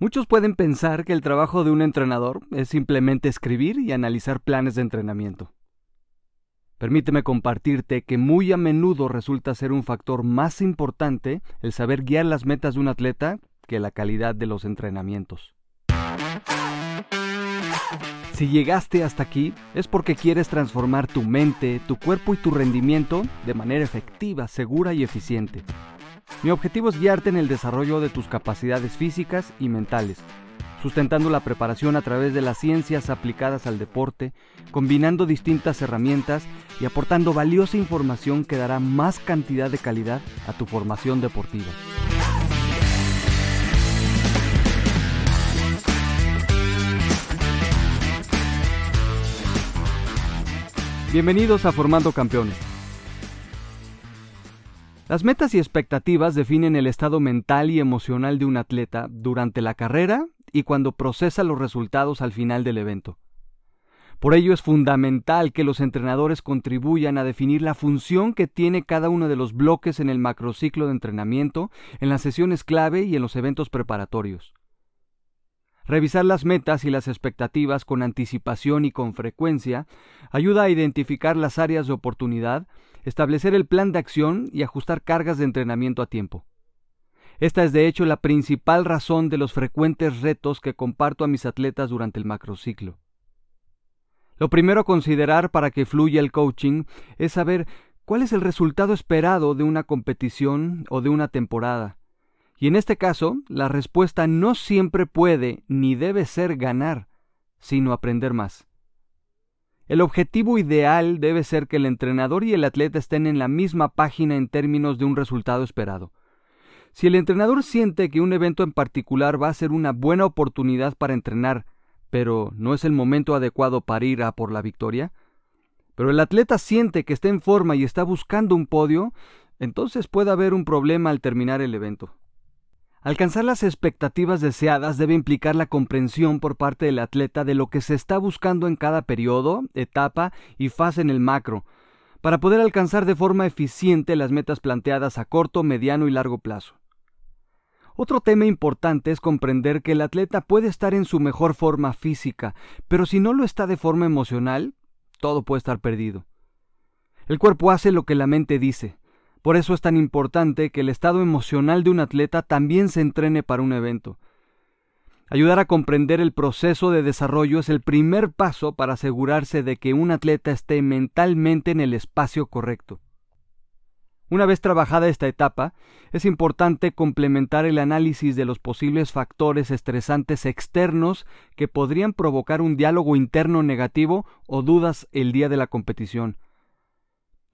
Muchos pueden pensar que el trabajo de un entrenador es simplemente escribir y analizar planes de entrenamiento. Permíteme compartirte que muy a menudo resulta ser un factor más importante el saber guiar las metas de un atleta que la calidad de los entrenamientos. Si llegaste hasta aquí es porque quieres transformar tu mente, tu cuerpo y tu rendimiento de manera efectiva, segura y eficiente. Mi objetivo es guiarte en el desarrollo de tus capacidades físicas y mentales, sustentando la preparación a través de las ciencias aplicadas al deporte, combinando distintas herramientas y aportando valiosa información que dará más cantidad de calidad a tu formación deportiva. Bienvenidos a Formando Campeones. Las metas y expectativas definen el estado mental y emocional de un atleta durante la carrera y cuando procesa los resultados al final del evento. Por ello es fundamental que los entrenadores contribuyan a definir la función que tiene cada uno de los bloques en el macrociclo de entrenamiento, en las sesiones clave y en los eventos preparatorios. Revisar las metas y las expectativas con anticipación y con frecuencia ayuda a identificar las áreas de oportunidad, establecer el plan de acción y ajustar cargas de entrenamiento a tiempo. Esta es de hecho la principal razón de los frecuentes retos que comparto a mis atletas durante el macrociclo. Lo primero a considerar para que fluya el coaching es saber cuál es el resultado esperado de una competición o de una temporada y en este caso, la respuesta no siempre puede ni debe ser ganar, sino aprender más. El objetivo ideal debe ser que el entrenador y el atleta estén en la misma página en términos de un resultado esperado. Si el entrenador siente que un evento en particular va a ser una buena oportunidad para entrenar, pero no es el momento adecuado para ir a por la victoria, pero el atleta siente que está en forma y está buscando un podio, entonces puede haber un problema al terminar el evento. Alcanzar las expectativas deseadas debe implicar la comprensión por parte del atleta de lo que se está buscando en cada periodo, etapa y fase en el macro, para poder alcanzar de forma eficiente las metas planteadas a corto, mediano y largo plazo. Otro tema importante es comprender que el atleta puede estar en su mejor forma física, pero si no lo está de forma emocional, todo puede estar perdido. El cuerpo hace lo que la mente dice, por eso es tan importante que el estado emocional de un atleta también se entrene para un evento. Ayudar a comprender el proceso de desarrollo es el primer paso para asegurarse de que un atleta esté mentalmente en el espacio correcto. Una vez trabajada esta etapa, es importante complementar el análisis de los posibles factores estresantes externos que podrían provocar un diálogo interno negativo o dudas el día de la competición.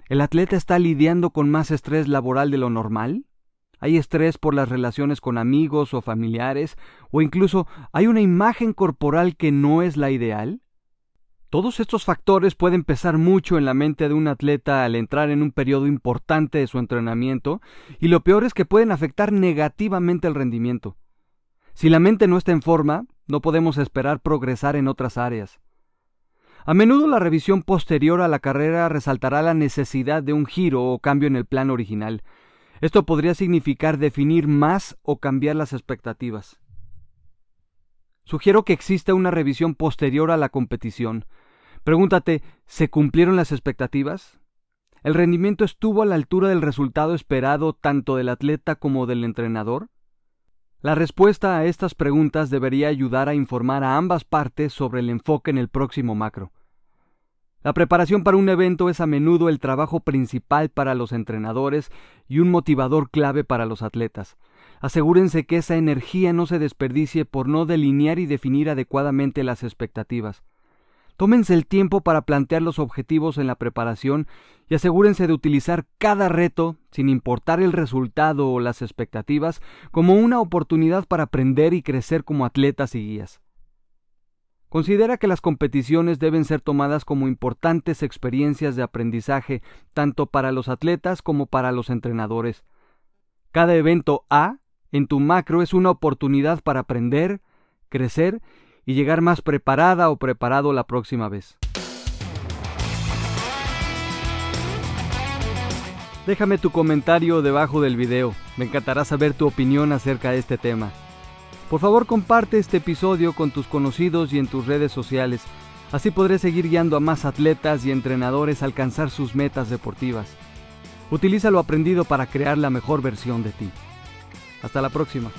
¿El atleta está lidiando con más estrés laboral de lo normal? ¿Hay estrés por las relaciones con amigos o familiares? ¿O incluso hay una imagen corporal que no es la ideal? Todos estos factores pueden pesar mucho en la mente de un atleta al entrar en un periodo importante de su entrenamiento y lo peor es que pueden afectar negativamente el rendimiento. Si la mente no está en forma, no podemos esperar progresar en otras áreas. A menudo la revisión posterior a la carrera resaltará la necesidad de un giro o cambio en el plan original. Esto podría significar definir más o cambiar las expectativas. Sugiero que exista una revisión posterior a la competición. Pregúntate, ¿se cumplieron las expectativas? ¿El rendimiento estuvo a la altura del resultado esperado tanto del atleta como del entrenador? La respuesta a estas preguntas debería ayudar a informar a ambas partes sobre el enfoque en el próximo macro. La preparación para un evento es a menudo el trabajo principal para los entrenadores y un motivador clave para los atletas. Asegúrense que esa energía no se desperdicie por no delinear y definir adecuadamente las expectativas. Tómense el tiempo para plantear los objetivos en la preparación y asegúrense de utilizar cada reto, sin importar el resultado o las expectativas, como una oportunidad para aprender y crecer como atletas y guías. Considera que las competiciones deben ser tomadas como importantes experiencias de aprendizaje tanto para los atletas como para los entrenadores. Cada evento A en tu macro es una oportunidad para aprender, crecer y llegar más preparada o preparado la próxima vez. Déjame tu comentario debajo del video, me encantará saber tu opinión acerca de este tema. Por favor comparte este episodio con tus conocidos y en tus redes sociales. Así podré seguir guiando a más atletas y entrenadores a alcanzar sus metas deportivas. Utiliza lo aprendido para crear la mejor versión de ti. Hasta la próxima.